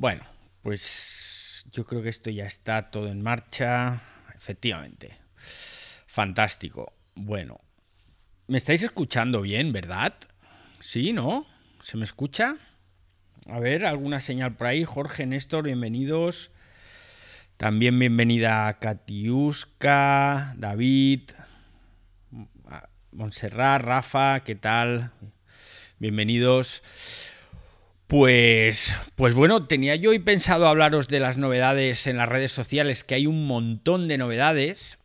Bueno, pues yo creo que esto ya está todo en marcha. Efectivamente. Fantástico. Bueno. ¿Me estáis escuchando bien, verdad? Sí, ¿no? ¿Se me escucha? A ver, alguna señal por ahí. Jorge, Néstor, bienvenidos. También bienvenida Katiuska, David, Montserrat, Rafa, ¿qué tal? Bienvenidos. Pues, pues bueno, tenía yo hoy pensado hablaros de las novedades en las redes sociales, que hay un montón de novedades,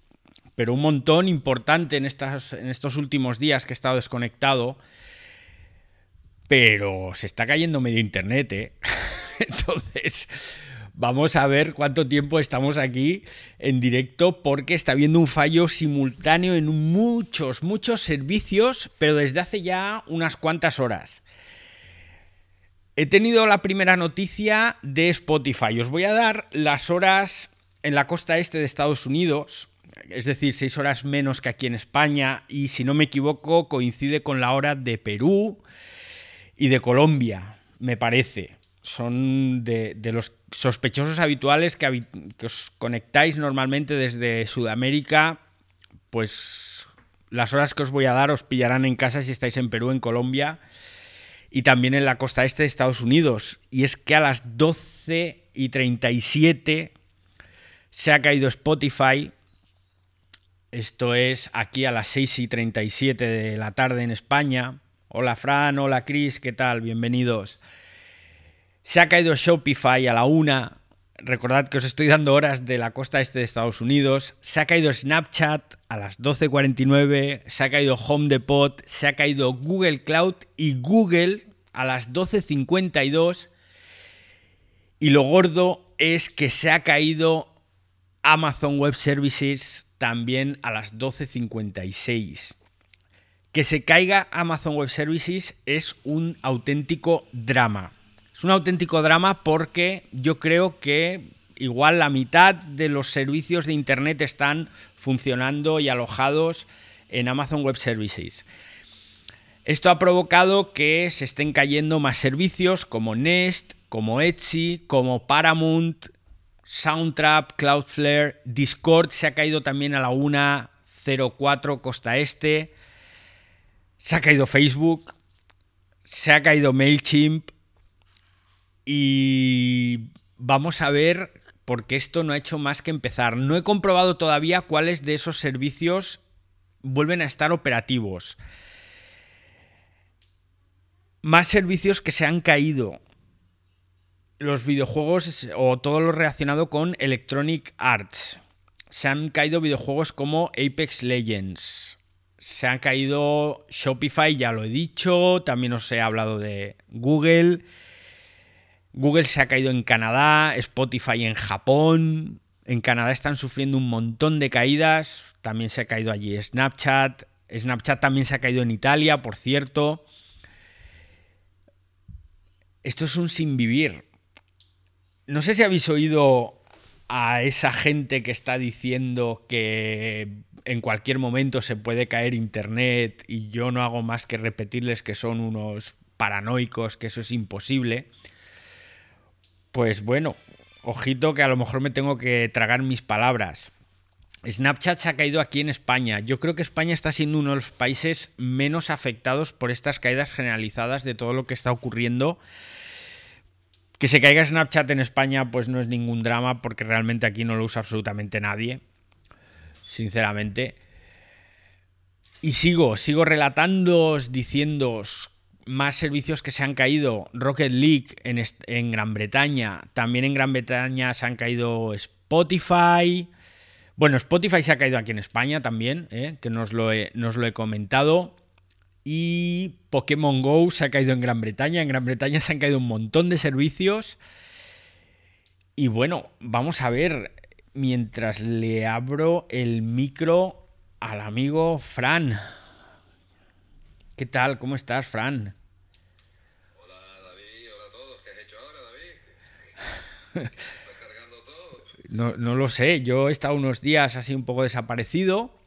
pero un montón importante en, estas, en estos últimos días que he estado desconectado. Pero se está cayendo medio internet, ¿eh? Entonces, vamos a ver cuánto tiempo estamos aquí en directo porque está habiendo un fallo simultáneo en muchos, muchos servicios, pero desde hace ya unas cuantas horas. He tenido la primera noticia de Spotify. Os voy a dar las horas en la costa este de Estados Unidos, es decir, seis horas menos que aquí en España, y si no me equivoco, coincide con la hora de Perú y de Colombia, me parece. Son de, los sospechosos habituales que, que os conectáis normalmente desde Sudamérica, pues las horas que os voy a dar os pillarán en casa si estáis en Perú, en Colombia y también en la costa este de Estados Unidos. Y es que a las 12 y 37 se ha caído Spotify. Esto es aquí a las 6 y 37 de la tarde en España. Hola Fran, hola Chris, ¿qué tal? Bienvenidos. Se ha caído Shopify a la 1 Recordad que os estoy dando horas de la costa este de Estados Unidos. Se ha caído Snapchat a las 12.49, se ha caído Home Depot, se ha caído Google Cloud y Google a las 12.52. Y lo gordo es que se ha caído Amazon Web Services también a las 12.56. Que se caiga Amazon Web Services es un auténtico drama. Es un auténtico drama porque yo creo que igual la mitad de los servicios de Internet están funcionando y alojados en Amazon Web Services. Esto ha provocado que se estén cayendo más servicios como Nest, como Etsy, como Paramount, Soundtrap, Cloudflare, Discord se ha caído también a la 1.04 costa este, se ha caído Facebook, se ha caído MailChimp, y vamos a ver, porque esto no ha hecho más que empezar. No he comprobado todavía cuáles de esos servicios vuelven a estar operativos. Más servicios que se han caído. Los videojuegos o todo lo relacionado con Electronic Arts. Se han caído videojuegos como Apex Legends. Se han caído Shopify, ya lo he dicho. También os he hablado de Google. Google se ha caído en Canadá, Spotify en Japón. En Canadá están sufriendo un montón de caídas. También se ha caído allí Snapchat. Snapchat también se ha caído en Italia, por cierto. Esto es un sin vivir. No sé si habéis oído a esa gente que está diciendo que en cualquier momento se puede caer Internet y yo no hago más que repetirles que son unos paranoicos, que eso es imposible. Pues bueno, ojito que a lo mejor me tengo que tragar mis palabras. Snapchat se ha caído aquí en España. Yo creo que España está siendo uno de los países menos afectados por estas caídas generalizadas de todo lo que está ocurriendo. Que se caiga Snapchat en España pues no es ningún drama porque realmente aquí no lo usa absolutamente nadie. Sinceramente. Y sigo, sigo relatándoos, diciéndoos más servicios que se han caído. Rocket League en, Gran Bretaña. También en Gran Bretaña se han caído Spotify. Bueno, Spotify se ha caído aquí en España también, ¿eh? que nos lo, he, nos lo he comentado. Y Pokémon Go se ha caído en Gran Bretaña. En Gran Bretaña se han caído un montón de servicios. Y bueno, vamos a ver, mientras le abro el micro al amigo Fran. ¿Qué tal? ¿Cómo estás, Fran? Hola, David. Hola a todos. ¿Qué has hecho ahora, David? ¿Estás cargando todo? No, lo sé. Yo he estado unos días así un poco desaparecido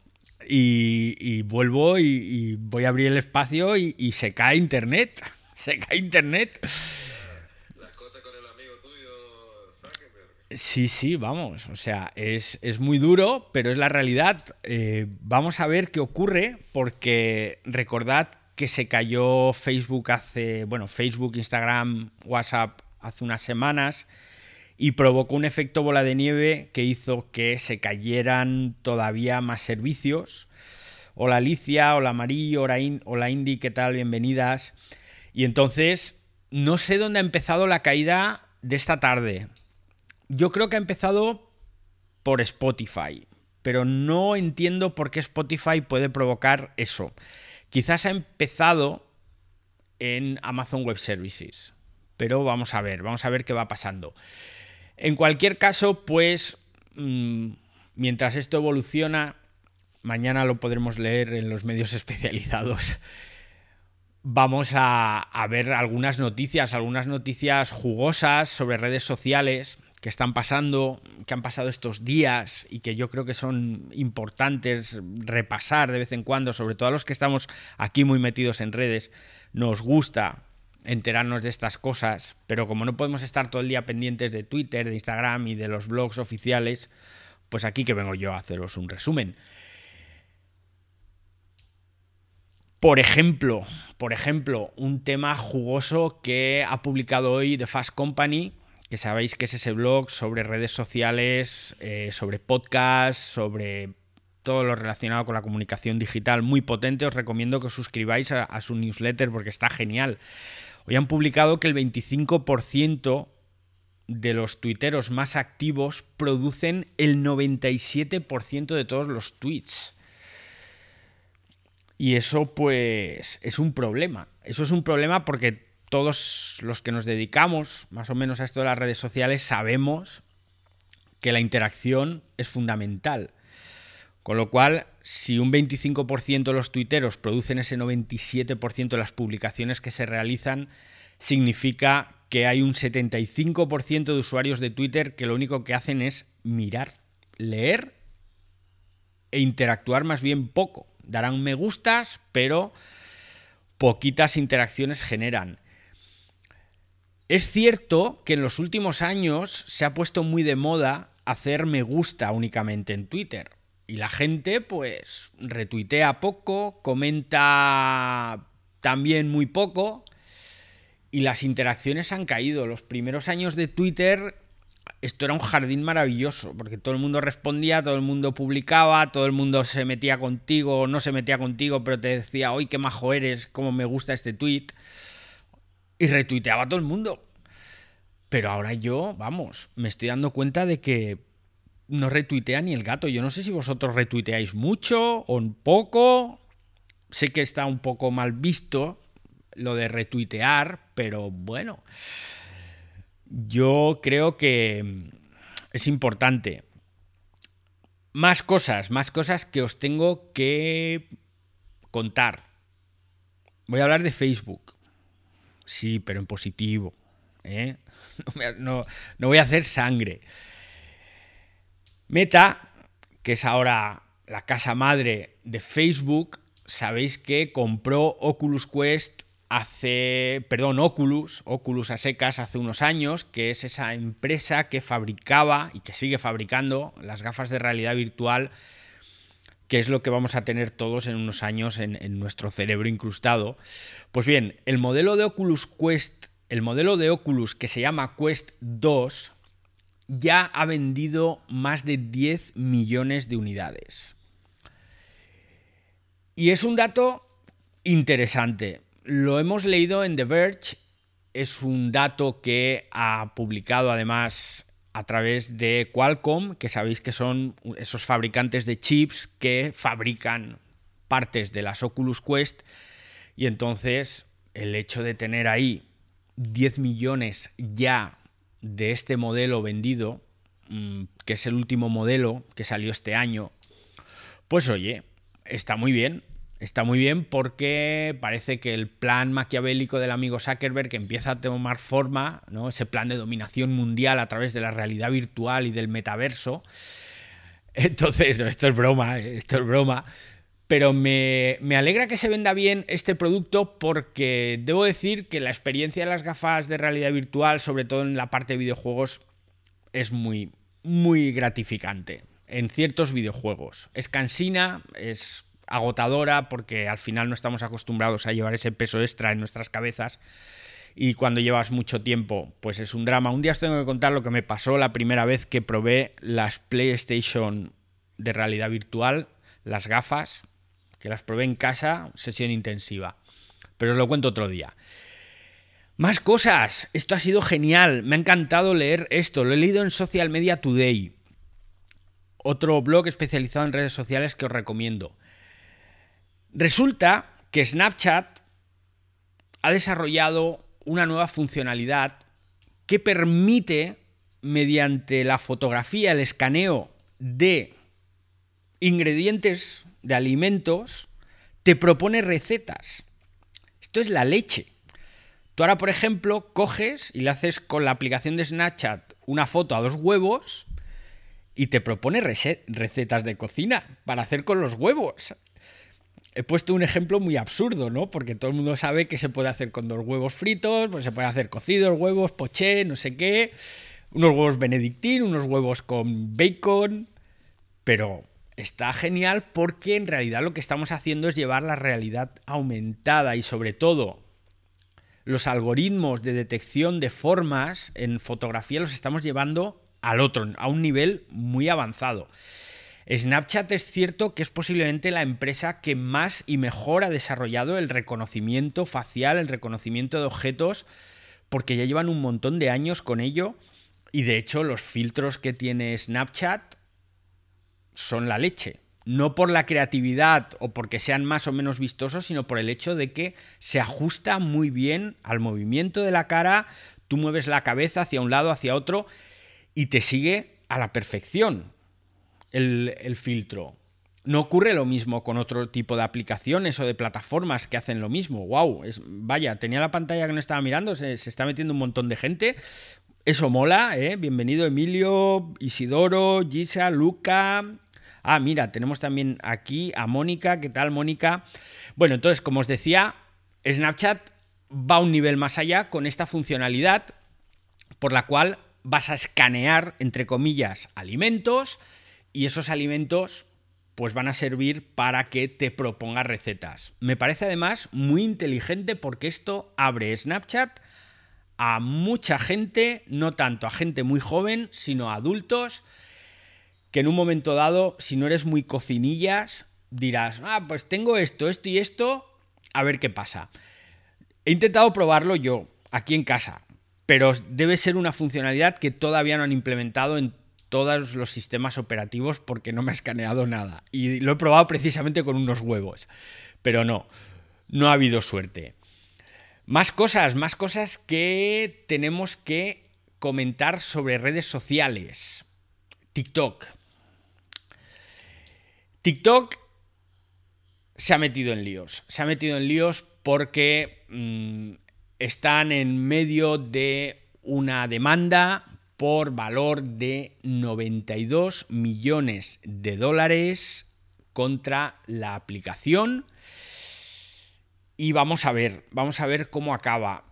y, vuelvo y, voy a abrir el espacio y, se cae internet. Se cae internet. Las cosas con el amigo tuyo Zuckerberg. Sí, sí, vamos. O sea, es, es muy duro, pero es la realidad. Eh, vamos a ver qué ocurre, porque recordad que se cayó Facebook hace, bueno, Facebook, Instagram, WhatsApp hace unas semanas y provocó un efecto bola de nieve que hizo que se cayeran todavía más servicios. Hola Alicia, hola Marí, hola, In- hola Indy, ¿qué tal? Bienvenidas. Y entonces, no sé dónde ha empezado la caída de esta tarde. Yo creo que ha empezado por Spotify, pero no entiendo por qué Spotify puede provocar eso. Quizás ha empezado en Amazon Web Services, pero vamos a ver, vamos a ver qué va pasando. En cualquier caso, pues mm, mientras esto evoluciona, mañana lo podremos leer en los medios especializados. Vamos a, a ver algunas noticias, algunas noticias jugosas sobre redes sociales que están pasando, que han pasado estos días y que yo creo que son importantes repasar de vez en cuando, sobre todo a los que estamos aquí muy metidos en redes, nos gusta enterarnos de estas cosas, pero como no podemos estar todo el día pendientes de Twitter, de Instagram y de los blogs oficiales, pues aquí que vengo yo a haceros un resumen. Por ejemplo, por ejemplo, un tema jugoso que ha publicado hoy The Fast Company, que sabéis que es ese blog sobre redes sociales, eh, sobre podcasts, sobre todo lo relacionado con la comunicación digital, muy potente. Os recomiendo que os suscribáis a, a su newsletter porque está genial. Hoy han publicado que el 25% de los tuiteros más activos producen el 97% de todos los tweets. Y eso pues es un problema. Eso es un problema porque todos los que nos dedicamos más o menos a esto de las redes sociales sabemos que la interacción es fundamental. Con lo cual, si un 25% de los tuiteros producen ese 97% de las publicaciones que se realizan, significa que hay un 75% de usuarios de Twitter que lo único que hacen es mirar, leer e interactuar más bien poco. Darán me gustas, pero poquitas interacciones generan. Es cierto que en los últimos años se ha puesto muy de moda hacer me gusta únicamente en Twitter. Y la gente pues retuitea poco, comenta también muy poco y las interacciones han caído. Los primeros años de Twitter esto era un jardín maravilloso, porque todo el mundo respondía, todo el mundo publicaba, todo el mundo se metía contigo no se metía contigo, pero te decía, hoy qué majo eres, cómo me gusta este tweet. Y retuiteaba todo el mundo. Pero ahora yo, vamos, me estoy dando cuenta de que no retuitea ni el gato. Yo no sé si vosotros retuiteáis mucho o un poco. Sé que está un poco mal visto lo de retuitear, pero bueno. Yo creo que es importante. Más cosas, más cosas que os tengo que contar. Voy a hablar de Facebook. Sí, pero en positivo. ¿eh? No, no, no voy a hacer sangre. Meta, que es ahora la casa madre de Facebook, sabéis que compró Oculus Quest hace, perdón, Oculus, Oculus a secas hace unos años, que es esa empresa que fabricaba y que sigue fabricando las gafas de realidad virtual, que es lo que vamos a tener todos en unos años en, en nuestro cerebro incrustado. Pues bien, el modelo de Oculus Quest, el modelo de Oculus que se llama Quest 2, ya ha vendido más de 10 millones de unidades. Y es un dato interesante. Lo hemos leído en The Verge. Es un dato que ha publicado además a través de Qualcomm, que sabéis que son esos fabricantes de chips que fabrican partes de las Oculus Quest. Y entonces el hecho de tener ahí 10 millones ya de este modelo vendido, que es el último modelo que salió este año, pues oye, está muy bien. Está muy bien porque parece que el plan maquiavélico del amigo Zuckerberg empieza a tomar forma, ¿no? Ese plan de dominación mundial a través de la realidad virtual y del metaverso. Entonces, esto es broma, esto es broma. Pero me, me, alegra que se venda bien este producto porque debo decir que la experiencia de las gafas de realidad virtual, sobre todo en la parte de videojuegos, es muy, muy gratificante en ciertos videojuegos. Es cansina, es agotadora porque al final no estamos acostumbrados a llevar ese peso extra en nuestras cabezas y cuando llevas mucho tiempo pues es un drama. Un día os tengo que contar lo que me pasó la primera vez que probé las PlayStation de realidad virtual, las gafas, que las probé en casa, sesión intensiva. Pero os lo cuento otro día. Más cosas. Esto ha sido genial. Me ha encantado leer esto. Lo he leído en Social Media Today. Otro blog especializado en redes sociales que os recomiendo. Resulta que Snapchat ha desarrollado una nueva funcionalidad que permite, mediante la fotografía, el escaneo de ingredientes de alimentos, te propone recetas. Esto es la leche. Tú ahora, por ejemplo, coges y le haces con la aplicación de Snapchat una foto a dos huevos y te propone recetas de cocina para hacer con los huevos he puesto un ejemplo muy absurdo, ¿no? Porque todo el mundo sabe que se puede hacer con dos huevos fritos, pues se puede hacer cocidos, huevos, poché, no sé qué, unos huevos benedictín, unos huevos con bacon, pero está genial porque en realidad lo que estamos haciendo es llevar la realidad aumentada y sobre todo los algoritmos de detección de formas en fotografía los estamos llevando al otro, a un nivel muy avanzado. Snapchat es cierto que es posiblemente la empresa que más y mejor ha desarrollado el reconocimiento facial, el reconocimiento de objetos, porque ya llevan un montón de años con ello. Y de hecho los filtros que tiene Snapchat son la leche. No por la creatividad o porque sean más o menos vistosos, sino por el hecho de que se ajusta muy bien al movimiento de la cara, tú mueves la cabeza hacia un lado, hacia otro y te sigue a la perfección el, filtro. No ocurre lo mismo con otro tipo de aplicaciones o de plataformas que hacen lo mismo. ¡Wow! Es, vaya, tenía la pantalla que no estaba mirando, se, está metiendo un montón de gente. Eso mola, ¿eh? Bienvenido Emilio, Isidoro, Gisa, Luca. Ah, mira, tenemos también aquí a Mónica. ¿Qué tal, Mónica? Bueno, entonces, como os decía, Snapchat va un nivel más allá con esta funcionalidad por la cual vas a escanear, entre comillas, alimentos y esos alimentos pues van a servir para que te proponga recetas. Me parece además muy inteligente porque esto abre Snapchat a mucha gente, no tanto a gente muy joven, sino a adultos, que en un momento dado, si no eres muy cocinillas, dirás, ah, pues tengo esto, esto y esto, a ver qué pasa. He intentado probarlo yo, aquí en casa, pero debe ser una funcionalidad que todavía no han implementado en todos los sistemas operativos porque no me ha escaneado nada. Y lo he probado precisamente con unos huevos. Pero no, no ha habido suerte. Más cosas, más cosas que tenemos que comentar sobre redes sociales. TikTok. TikTok se ha metido en líos. Se ha metido en líos porque mm, están en medio de una demanda por valor de 92 millones de dólares contra la aplicación. Y vamos a ver, vamos a ver cómo acaba.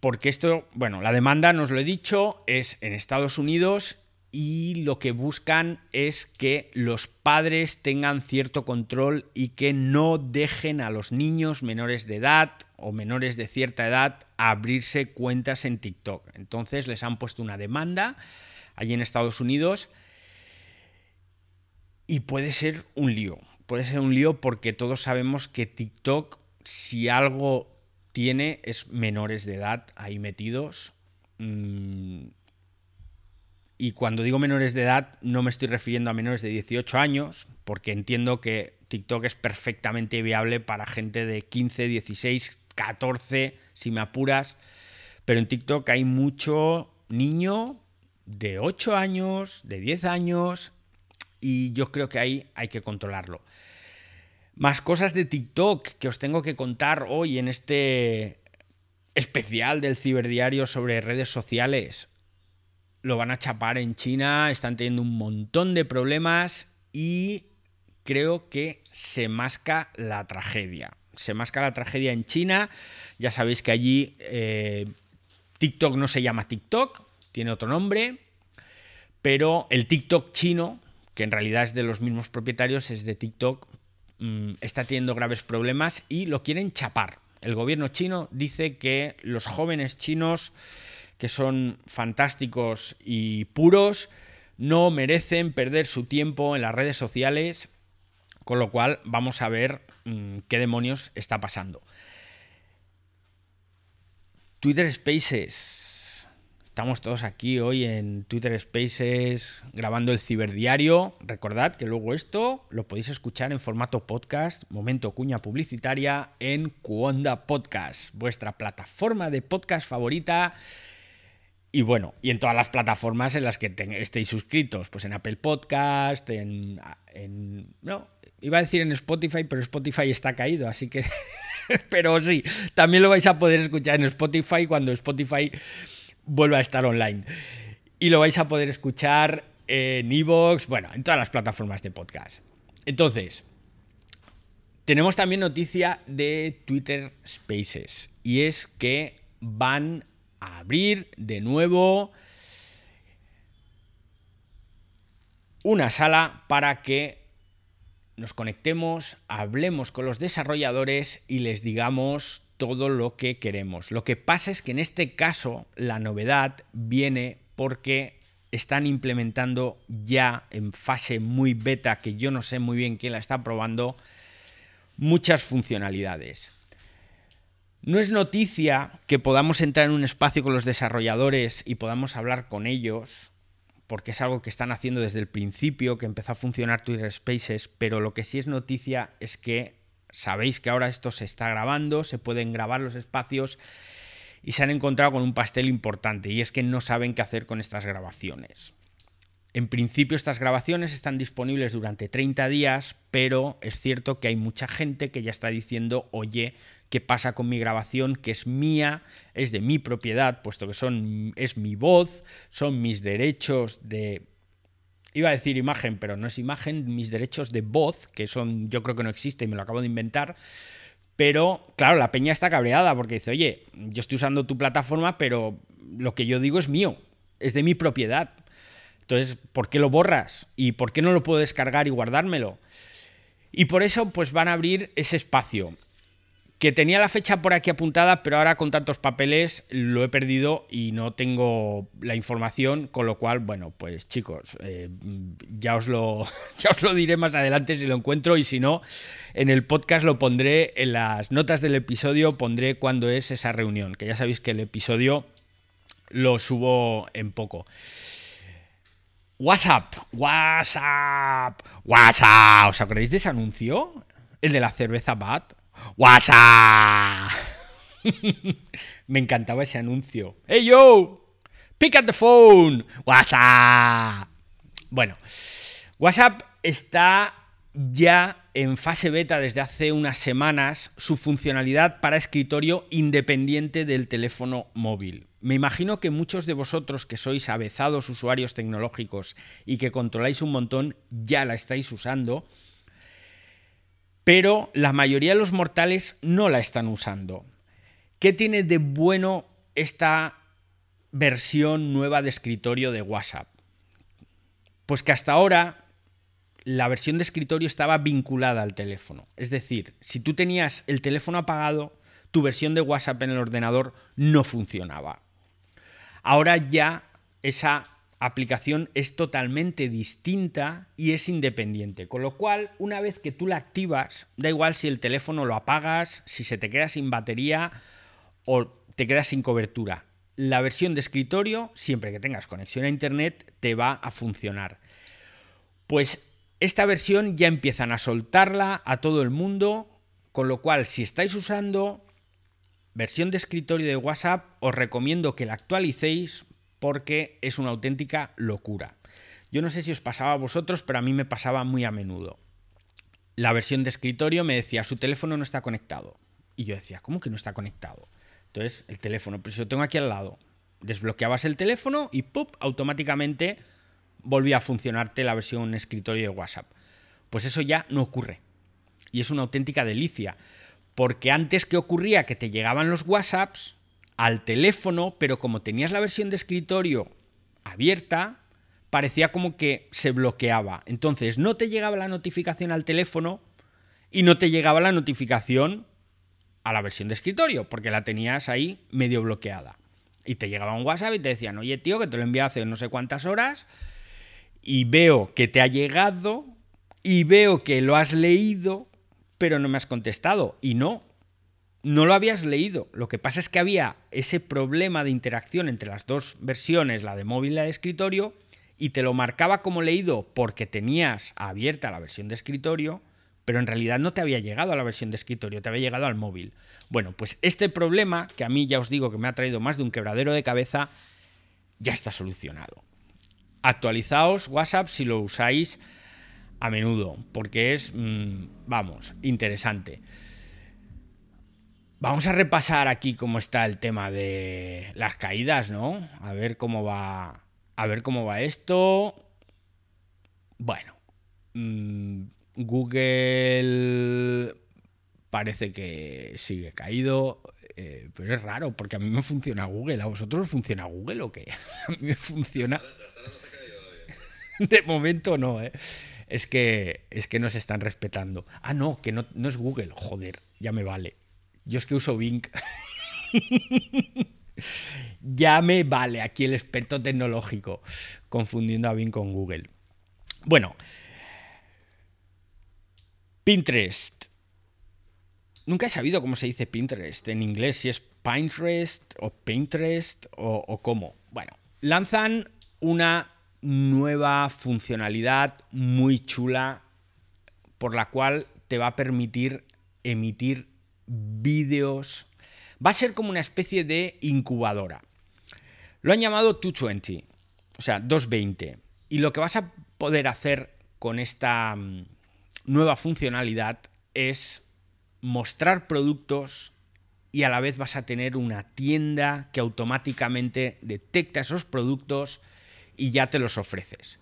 Porque esto, bueno, la demanda, nos lo he dicho, es en Estados Unidos y lo que buscan es que los padres tengan cierto control y que no dejen a los niños menores de edad o menores de cierta edad abrirse cuentas en TikTok. Entonces les han puesto una demanda allí en Estados Unidos y puede ser un lío. Puede ser un lío porque todos sabemos que TikTok, si algo tiene, es menores de edad ahí metidos. Mm, y cuando digo menores de edad, no me estoy refiriendo a menores de 18 años, porque entiendo que TikTok es perfectamente viable para gente de 15, 16, 14, si me apuras. Pero en TikTok hay mucho niño de 8 años, de 10 años, y yo creo que ahí hay que controlarlo. Más cosas de TikTok que os tengo que contar hoy en este especial del ciberdiario sobre redes sociales lo van a chapar en China, están teniendo un montón de problemas y creo que se masca la tragedia. Se masca la tragedia en China. Ya sabéis que allí eh, TikTok no se llama TikTok, tiene otro nombre. pero el TikTok chino, que en realidad es de los mismos propietarios, es de TikTok, mm, está teniendo graves problemas y lo quieren chapar. El gobierno chino dice que los jóvenes chinos, que son fantásticos y puros, no merecen perder su tiempo en las redes sociales, con lo cual vamos a ver mm, qué demonios está pasando. Twitter Spaces. Estamos todos aquí hoy en Twitter Spaces grabando el ciberdiario. Recordad que luego esto lo podéis escuchar en formato podcast, momento cuña publicitaria, en Cuonda Podcast, vuestra plataforma de podcast favorita. Y bueno, y en todas las plataformas en las que estéis suscritos, pues en Apple Podcast, en, en... No, iba a decir en Spotify, pero Spotify está caído, así que Pero sí, también lo vais a poder escuchar en Spotify cuando Spotify vuelva a estar online. Y lo vais a poder escuchar en Evox, bueno, en todas las plataformas de podcast. Entonces, tenemos también noticia de Twitter Spaces. Y es que van abrir de nuevo una sala para que nos conectemos, hablemos con los desarrolladores y les digamos todo lo que queremos. Lo que pasa es que en este caso la novedad viene porque están implementando ya en fase muy beta, que yo no sé muy bien quién la está probando, muchas funcionalidades. No es noticia que podamos entrar en un espacio con los desarrolladores y podamos hablar con ellos porque es algo que están haciendo desde el principio, que empezó a funcionar Twitter Spaces, pero lo que sí es noticia es que sabéis que ahora esto se está grabando, se pueden grabar los espacios y se han encontrado con un pastel importante y es que no saben qué hacer con estas grabaciones. En principio estas grabaciones están disponibles durante 30 días, pero es cierto que hay mucha gente que ya está diciendo, oye, qué pasa con mi grabación, que es mía, es de mi propiedad, puesto que son, es mi voz, son mis derechos de... Iba a decir imagen, pero no es imagen, mis derechos de voz, que son, yo creo que no existe y me lo acabo de inventar. Pero, claro, la peña está cabreada porque dice, oye, yo estoy usando tu plataforma, pero lo que yo digo es mío, es de mi propiedad. Entonces, ¿por qué lo borras? ¿Y por qué no lo puedo descargar y guardármelo? Y por eso, pues van a abrir ese espacio que tenía la fecha por aquí apuntada, pero ahora con tantos papeles lo he perdido y no tengo la información, con lo cual, bueno, pues chicos, eh, ya, os lo, ya os lo diré más adelante si lo encuentro y si no, en el podcast lo pondré, en las notas del episodio pondré cuándo es esa reunión, que ya sabéis que el episodio lo subo en poco. WhatsApp, WhatsApp, WhatsApp. ¿Os acordáis de ese anuncio? El de la cerveza Bat. WhatsApp. Me encantaba ese anuncio. ¡Hey yo! ¡Pick up the phone! WhatsApp. Bueno, WhatsApp está ya en fase beta desde hace unas semanas su funcionalidad para escritorio independiente del teléfono móvil. Me imagino que muchos de vosotros que sois avezados usuarios tecnológicos y que controláis un montón ya la estáis usando pero la mayoría de los mortales no la están usando. ¿Qué tiene de bueno esta versión nueva de escritorio de WhatsApp? Pues que hasta ahora la versión de escritorio estaba vinculada al teléfono. Es decir, si tú tenías el teléfono apagado, tu versión de WhatsApp en el ordenador no funcionaba. Ahora ya esa aplicación es totalmente distinta y es independiente. Con lo cual, una vez que tú la activas, da igual si el teléfono lo apagas, si se te queda sin batería o te quedas sin cobertura. La versión de escritorio, siempre que tengas conexión a Internet, te va a funcionar. Pues esta versión ya empiezan a soltarla a todo el mundo, con lo cual si estáis usando versión de escritorio de WhatsApp, os recomiendo que la actualicéis porque es una auténtica locura. Yo no sé si os pasaba a vosotros, pero a mí me pasaba muy a menudo. La versión de escritorio me decía, su teléfono no está conectado. Y yo decía, ¿cómo que no está conectado? Entonces, el teléfono, si lo tengo aquí al lado, desbloqueabas el teléfono y ¡pup! automáticamente volvía a funcionarte la versión escritorio de WhatsApp. Pues eso ya no ocurre. Y es una auténtica delicia. Porque antes que ocurría que te llegaban los WhatsApps, al teléfono, pero como tenías la versión de escritorio abierta, parecía como que se bloqueaba. Entonces no te llegaba la notificación al teléfono y no te llegaba la notificación a la versión de escritorio, porque la tenías ahí medio bloqueada. Y te llegaba un WhatsApp y te decían, oye tío, que te lo envié hace no sé cuántas horas y veo que te ha llegado y veo que lo has leído, pero no me has contestado. Y no, no lo habías leído. Lo que pasa es que había ese problema de interacción entre las dos versiones, la de móvil y la de escritorio, y te lo marcaba como leído porque tenías abierta la versión de escritorio, pero en realidad no te había llegado a la versión de escritorio, te había llegado al móvil. Bueno, pues este problema, que a mí ya os digo que me ha traído más de un quebradero de cabeza, ya está solucionado. Actualizaos WhatsApp si lo usáis a menudo, porque es, mm, vamos, interesante. Vamos a repasar aquí cómo está el tema de las caídas, ¿no? A ver cómo va. A ver cómo va esto. Bueno. Mm, Google parece que sigue caído. Eh, pero es raro, porque a mí me funciona Google. ¿A vosotros funciona Google o qué? A mí me funciona. De momento no, ¿eh? Es que, es que no se están respetando. Ah, no, que no, no es Google. Joder, ya me vale. Yo es que uso Bing. ya me vale aquí el experto tecnológico, confundiendo a Bing con Google. Bueno, Pinterest. Nunca he sabido cómo se dice Pinterest en inglés, si es Pinterest o Pinterest o, o cómo. Bueno, lanzan una nueva funcionalidad muy chula por la cual te va a permitir emitir vídeos. Va a ser como una especie de incubadora. Lo han llamado 220, o sea, 220. Y lo que vas a poder hacer con esta mm, nueva funcionalidad es mostrar productos y a la vez vas a tener una tienda que automáticamente detecta esos productos y ya te los ofreces.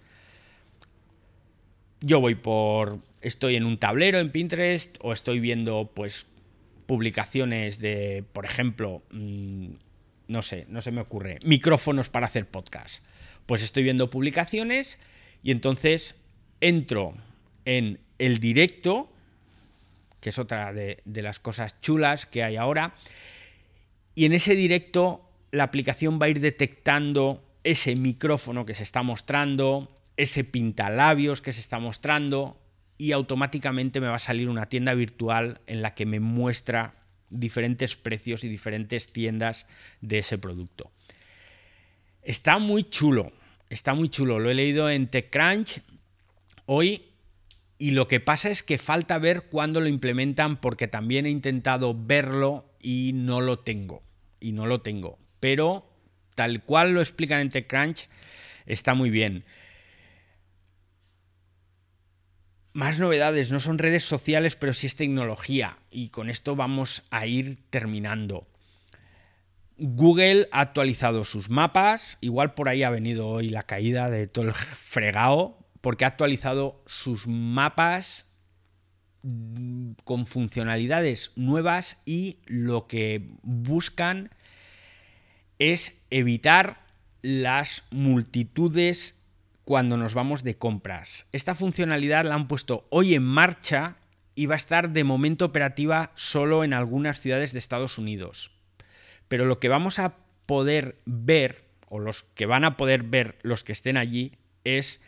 Yo voy por estoy en un tablero en Pinterest o estoy viendo pues publicaciones de, por ejemplo, mm, no sé, no se me ocurre, micrófonos para hacer podcast. Pues estoy viendo publicaciones y entonces entro en el directo, que es otra de, de las cosas chulas que hay ahora, y en ese directo la aplicación va a ir detectando ese micrófono que se está mostrando, ese pintalabios que se está mostrando, y automáticamente me va a salir una tienda virtual en la que me muestra diferentes precios y diferentes tiendas de ese producto. Está muy chulo, está muy chulo. Lo he leído en TechCrunch hoy y lo que pasa es que falta ver cuándo lo implementan porque también he intentado verlo y no lo tengo. Y no lo tengo. Pero tal cual lo explican en TechCrunch, está muy bien. Más novedades, no son redes sociales, pero sí es tecnología. Y con esto vamos a ir terminando. Google ha actualizado sus mapas. Igual por ahí ha venido hoy la caída de todo el fregado. Porque ha actualizado sus mapas con funcionalidades nuevas y lo que buscan es evitar las multitudes cuando nos vamos de compras. Esta funcionalidad la han puesto hoy en marcha y va a estar de momento operativa solo en algunas ciudades de Estados Unidos. Pero lo que vamos a poder ver, o los que van a poder ver los que estén allí, es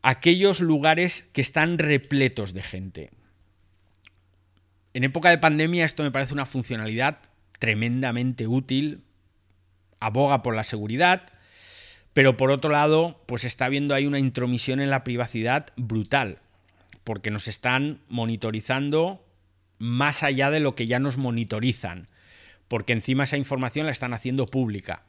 aquellos lugares que están repletos de gente. En época de pandemia esto me parece una funcionalidad tremendamente útil, aboga por la seguridad, pero por otro lado, pues está habiendo ahí una intromisión en la privacidad brutal, porque nos están monitorizando más allá de lo que ya nos monitorizan, porque encima esa información la están haciendo pública.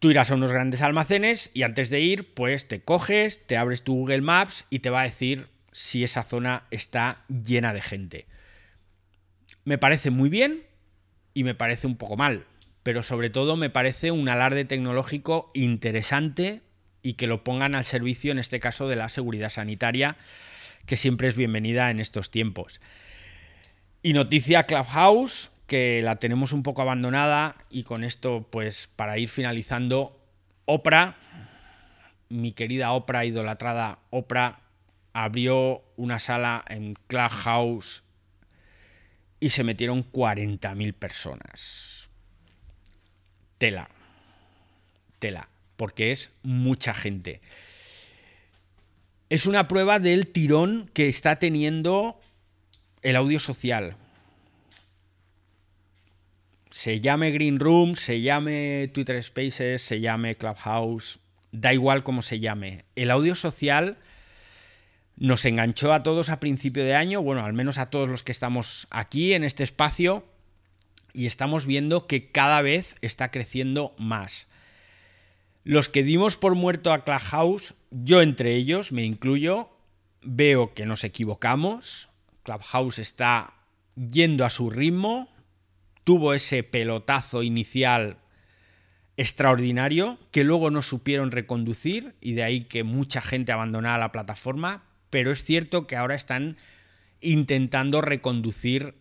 Tú irás a unos grandes almacenes y antes de ir, pues te coges, te abres tu Google Maps y te va a decir si esa zona está llena de gente. Me parece muy bien y me parece un poco mal, pero sobre todo me parece un alarde tecnológico interesante y que lo pongan al servicio, en este caso, de la seguridad sanitaria, que siempre es bienvenida en estos tiempos. Y noticia Clubhouse, que la tenemos un poco abandonada y con esto, pues para ir finalizando, Oprah mi querida Oprah, idolatrada Oprah, abrió una sala en Clubhouse y se metieron 40.000 personas. Tela. Tela. Porque es mucha gente. Es una prueba del tirón que está teniendo el audio social. Se llame Green Room, se llame Twitter Spaces, se llame Clubhouse, da igual cómo se llame. El audio social nos enganchó a todos a principio de año, bueno, al menos a todos los que estamos aquí en este espacio, y estamos viendo que cada vez está creciendo más. Los que dimos por muerto a Clubhouse, yo entre ellos, me incluyo, veo que nos equivocamos. Clubhouse está yendo a su ritmo, tuvo ese pelotazo inicial extraordinario que luego no supieron reconducir y de ahí que mucha gente abandonara la plataforma, pero es cierto que ahora están intentando reconducir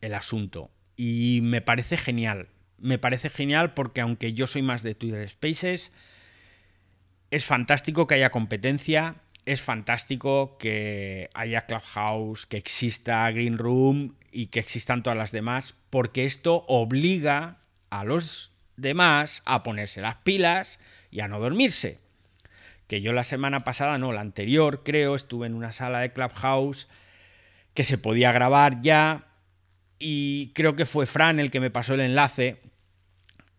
el asunto. Y me parece genial. Me parece genial porque aunque yo soy más de Twitter Spaces, es fantástico que haya competencia, es fantástico que haya Clubhouse, que exista Green Room y que existan todas las demás, porque esto obliga a los demás a ponerse las pilas y a no dormirse que yo la semana pasada, no, la anterior creo, estuve en una sala de Clubhouse que se podía grabar ya y creo que fue Fran el que me pasó el enlace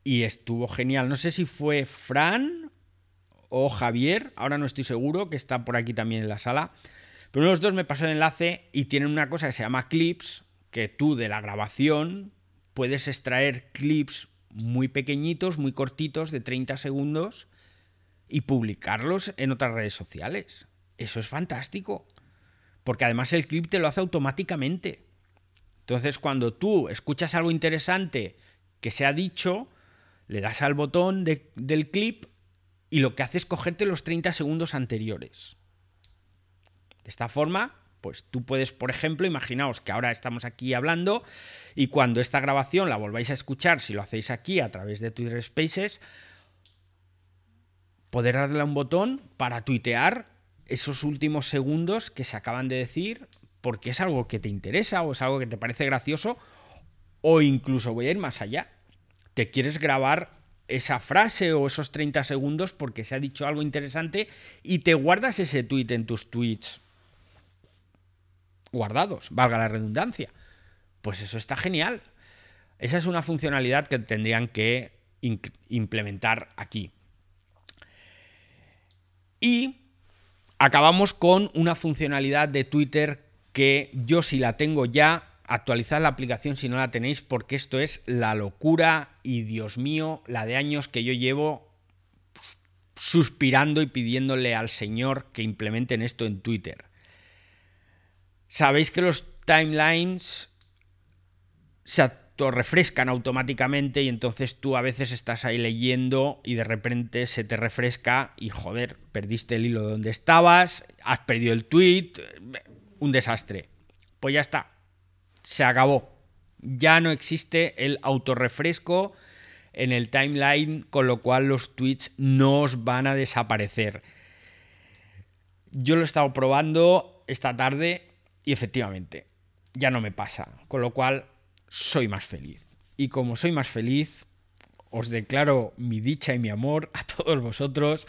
y estuvo genial. No sé si fue Fran o Javier, ahora no estoy seguro, que está por aquí también en la sala, pero uno de los dos me pasó el enlace y tienen una cosa que se llama clips, que tú de la grabación puedes extraer clips muy pequeñitos, muy cortitos, de 30 segundos, y publicarlos en otras redes sociales. Eso es fantástico. Porque además el clip te lo hace automáticamente. Entonces cuando tú escuchas algo interesante que se ha dicho, le das al botón del clip y lo que hace es cogerte los 30 segundos anteriores. De esta forma, pues tú puedes, por ejemplo, imaginaos que ahora estamos aquí hablando y cuando esta grabación la volváis a escuchar, si lo hacéis aquí a través de Twitter Spaces, poder darle a un botón para tuitear esos últimos segundos que se acaban de decir porque es algo que te interesa o es algo que te parece gracioso o incluso voy a ir más allá. Te quieres grabar esa frase o esos 30 segundos porque se ha dicho algo interesante y te guardas ese tweet en tus tweets guardados, valga la redundancia. Pues eso está genial. Esa es una funcionalidad que tendrían que implementar aquí. Y acabamos con una funcionalidad de Twitter que yo si la tengo ya, actualizad la aplicación si no la tenéis porque esto es la locura y Dios mío, la de años que yo llevo suspirando y pidiéndole al Señor que implementen esto en Twitter. Sabéis que los timelines se refrescan automáticamente y entonces tú a veces estás ahí leyendo y de repente se te refresca y joder, perdiste el hilo donde estabas, has perdido el tweet, un desastre. Pues ya está, se acabó. Ya no existe el autorrefresco en el timeline, con lo cual los tweets no os van a desaparecer. Yo lo he estado probando esta tarde y efectivamente ya no me pasa. Con lo cual soy más feliz. Y como soy más feliz, os declaro mi dicha y mi amor a todos vosotros,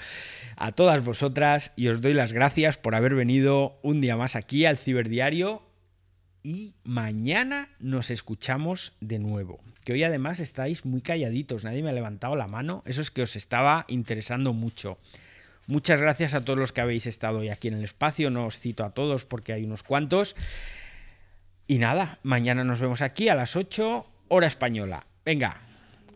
a todas vosotras, y os doy las gracias por haber venido un día más aquí al Ciberdiario. Y mañana nos escuchamos de nuevo. Que hoy además estáis muy calladitos, nadie me ha levantado la mano. Eso es que os estaba interesando mucho. Muchas gracias a todos los que habéis estado hoy aquí en el espacio. No os cito a todos porque hay unos cuantos. Y nada, mañana nos vemos aquí a las 8 hora española. Venga,